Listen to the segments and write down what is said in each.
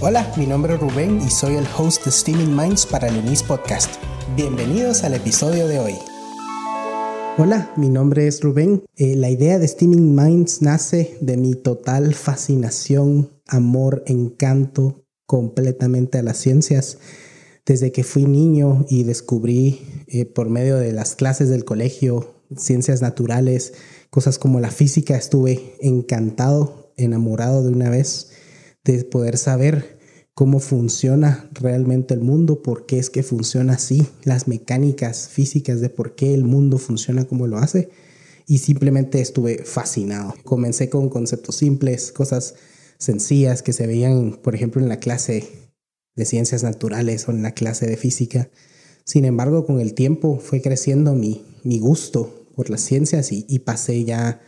Hola, mi nombre es Rubén y soy el host de Steaming Minds para el Unis Podcast. Bienvenidos al episodio de hoy. Hola, mi nombre es Rubén. Eh, la idea de Steaming Minds nace de mi total fascinación, amor, encanto completamente a las ciencias. Desde que fui niño y descubrí eh, por medio de las clases del colegio ciencias naturales, cosas como la física, estuve encantado, enamorado de una vez de poder saber cómo funciona realmente el mundo, por qué es que funciona así, las mecánicas físicas de por qué el mundo funciona como lo hace. Y simplemente estuve fascinado. Comencé con conceptos simples, cosas sencillas que se veían, por ejemplo, en la clase de ciencias naturales o en la clase de física. Sin embargo, con el tiempo fue creciendo mi, mi gusto por las ciencias y, y pasé ya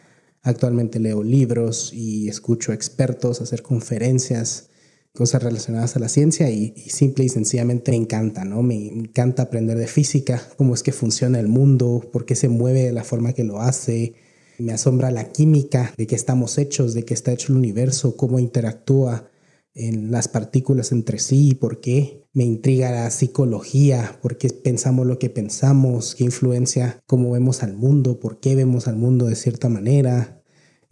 Actualmente leo libros y escucho expertos hacer conferencias, cosas relacionadas a la ciencia y, simple y sencillamente me encanta, ¿no? Me encanta aprender de física, cómo es que funciona el mundo, por qué se mueve de la forma que lo hace. Me asombra la química, de qué estamos hechos, de qué está hecho el universo, cómo interactúa en las partículas entre sí, por qué. Me intriga la psicología, por qué pensamos lo que pensamos, qué influencia cómo vemos al mundo, por qué vemos al mundo de cierta manera.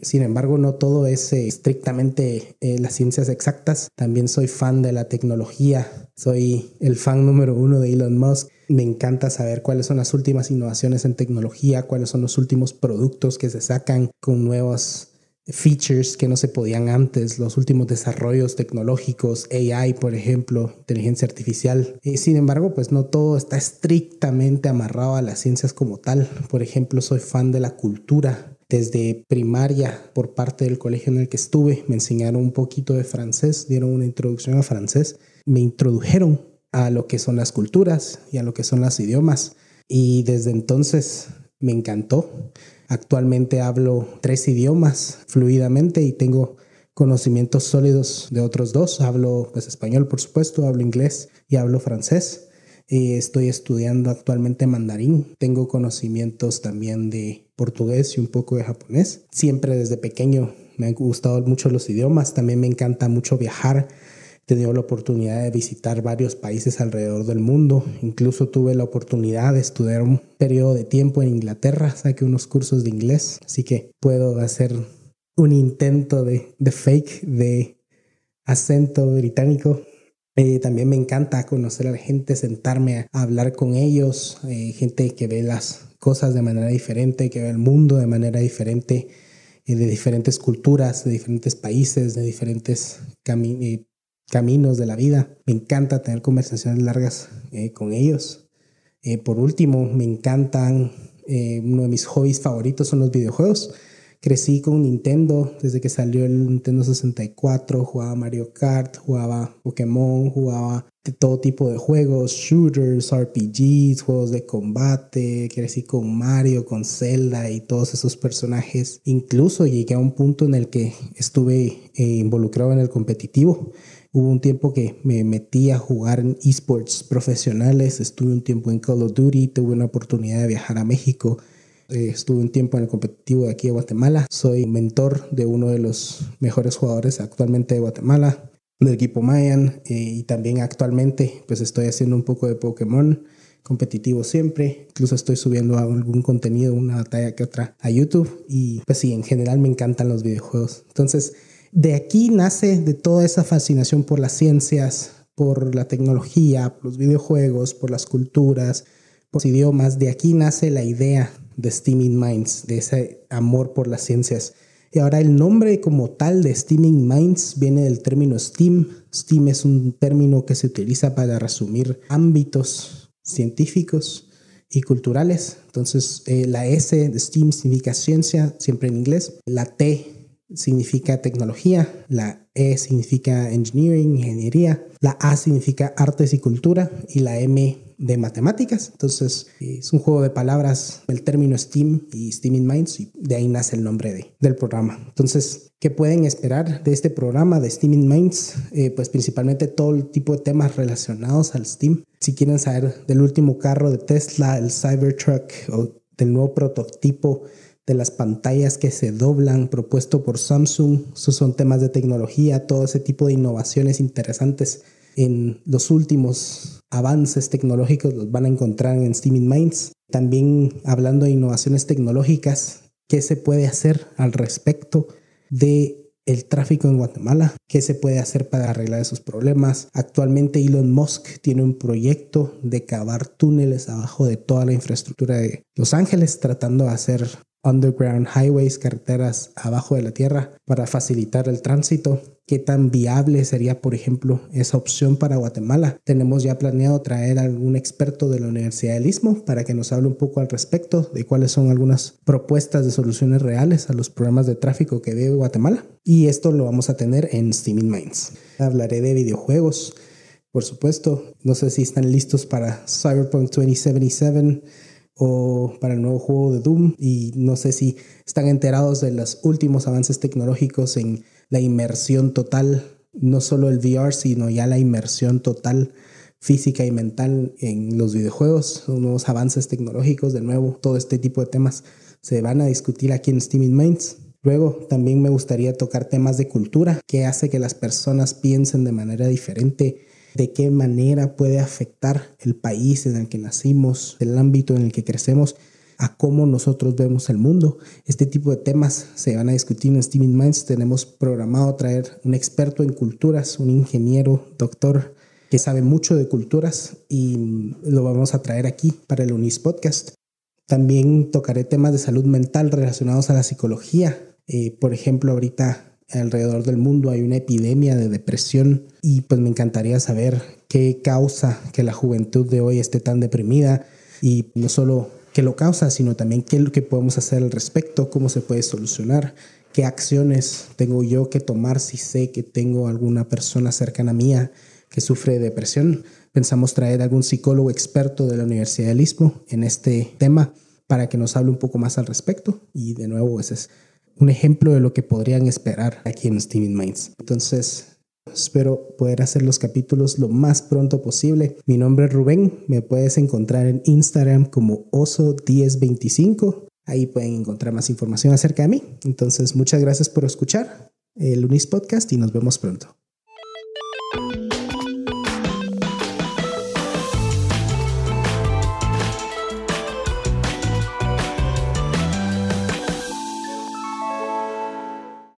Sin embargo, no todo es eh, estrictamente eh, las ciencias exactas. También soy fan de la tecnología. Soy el fan número uno de Elon Musk. Me encanta saber cuáles son las últimas innovaciones en tecnología, cuáles son los últimos productos que se sacan con nuevos features que no se podían antes, los últimos desarrollos tecnológicos, AI, por ejemplo, inteligencia artificial. y sin embargo, pues no todo está estrictamente amarrado a las ciencias como tal. Por ejemplo, soy fan de la cultura. Desde primaria, por parte del colegio en el que estuve, me enseñaron un poquito de francés, dieron una introducción a francés, me introdujeron a lo que son las culturas y a lo que son los idiomas. Y desde entonces me encantó. Actualmente hablo tres idiomas fluidamente y tengo conocimientos sólidos de otros dos. Hablo pues, español, por supuesto, hablo inglés y hablo francés. Y estoy estudiando actualmente mandarín. Tengo conocimientos también de portugués y un poco de japonés. Siempre desde pequeño me han gustado mucho los idiomas. También me encanta mucho viajar tenido la oportunidad de visitar varios países alrededor del mundo. Incluso tuve la oportunidad de estudiar un periodo de tiempo en Inglaterra, saqué unos cursos de inglés, así que puedo hacer un intento de, de fake de acento británico. Eh, también me encanta conocer a la gente, sentarme a hablar con ellos, eh, gente que ve las cosas de manera diferente, que ve el mundo de manera diferente, eh, de diferentes culturas, de diferentes países, de diferentes caminos caminos de la vida. Me encanta tener conversaciones largas eh, con ellos. Eh, por último, me encantan, eh, uno de mis hobbies favoritos son los videojuegos. Crecí con Nintendo desde que salió el Nintendo 64, jugaba Mario Kart, jugaba Pokémon, jugaba de todo tipo de juegos, shooters, RPGs, juegos de combate, crecí con Mario, con Zelda y todos esos personajes. Incluso llegué a un punto en el que estuve involucrado en el competitivo. Hubo un tiempo que me metí a jugar en esports profesionales, estuve un tiempo en Call of Duty, tuve una oportunidad de viajar a México, eh, estuve un tiempo en el competitivo de aquí de Guatemala, soy mentor de uno de los mejores jugadores actualmente de Guatemala, del equipo Mayan, eh, y también actualmente pues estoy haciendo un poco de Pokémon competitivo siempre. Incluso estoy subiendo algún contenido, una batalla que otra a YouTube. Y pues sí, en general me encantan los videojuegos. Entonces, de aquí nace de toda esa fascinación por las ciencias, por la tecnología, por los videojuegos, por las culturas, por los idiomas. De aquí nace la idea de Steaming Minds, de ese amor por las ciencias. Y ahora el nombre como tal de Steaming Minds viene del término STEAM. STEAM es un término que se utiliza para resumir ámbitos científicos y culturales. Entonces, eh, la S de STEAM significa ciencia, siempre en inglés. La T significa tecnología, la E significa engineering, ingeniería, la A significa artes y cultura y la M de matemáticas. Entonces es un juego de palabras, el término STEAM y STEAM in Minds y de ahí nace el nombre de, del programa. Entonces, ¿qué pueden esperar de este programa de STEAM in Minds? Eh, pues principalmente todo el tipo de temas relacionados al STEAM. Si quieren saber del último carro de Tesla, el Cybertruck o del nuevo prototipo de las pantallas que se doblan propuesto por Samsung. Esos son temas de tecnología, todo ese tipo de innovaciones interesantes en los últimos avances tecnológicos los van a encontrar en Steaming Minds. También hablando de innovaciones tecnológicas, qué se puede hacer al respecto de el tráfico en Guatemala, qué se puede hacer para arreglar esos problemas. Actualmente Elon Musk tiene un proyecto de cavar túneles abajo de toda la infraestructura de Los Ángeles, tratando de hacer underground highways, carreteras abajo de la tierra para facilitar el tránsito. ¿Qué tan viable sería, por ejemplo, esa opción para Guatemala? Tenemos ya planeado traer a algún experto de la Universidad del Istmo para que nos hable un poco al respecto de cuáles son algunas propuestas de soluciones reales a los problemas de tráfico que vive Guatemala. Y esto lo vamos a tener en Steaming Minds. Hablaré de videojuegos, por supuesto. No sé si están listos para Cyberpunk 2077 o para el nuevo juego de Doom y no sé si están enterados de los últimos avances tecnológicos en la inmersión total, no solo el VR, sino ya la inmersión total física y mental en los videojuegos, nuevos avances tecnológicos, de nuevo, todo este tipo de temas se van a discutir aquí en Steaming Minds. Luego también me gustaría tocar temas de cultura, que hace que las personas piensen de manera diferente de qué manera puede afectar el país en el que nacimos, el ámbito en el que crecemos, a cómo nosotros vemos el mundo. Este tipo de temas se van a discutir en Steaming Minds. Tenemos programado traer un experto en culturas, un ingeniero, doctor que sabe mucho de culturas y lo vamos a traer aquí para el UNIS Podcast. También tocaré temas de salud mental relacionados a la psicología. Eh, por ejemplo, ahorita alrededor del mundo hay una epidemia de depresión y pues me encantaría saber qué causa que la juventud de hoy esté tan deprimida y no solo qué lo causa, sino también qué es lo que podemos hacer al respecto, cómo se puede solucionar, qué acciones tengo yo que tomar si sé que tengo alguna persona cercana mía que sufre de depresión. Pensamos traer algún psicólogo experto de la Universidad del Istmo en este tema para que nos hable un poco más al respecto y de nuevo ese es un ejemplo de lo que podrían esperar aquí en Steaming Minds. Entonces, espero poder hacer los capítulos lo más pronto posible. Mi nombre es Rubén, me puedes encontrar en Instagram como oso1025. Ahí pueden encontrar más información acerca de mí. Entonces, muchas gracias por escuchar el Unis Podcast y nos vemos pronto.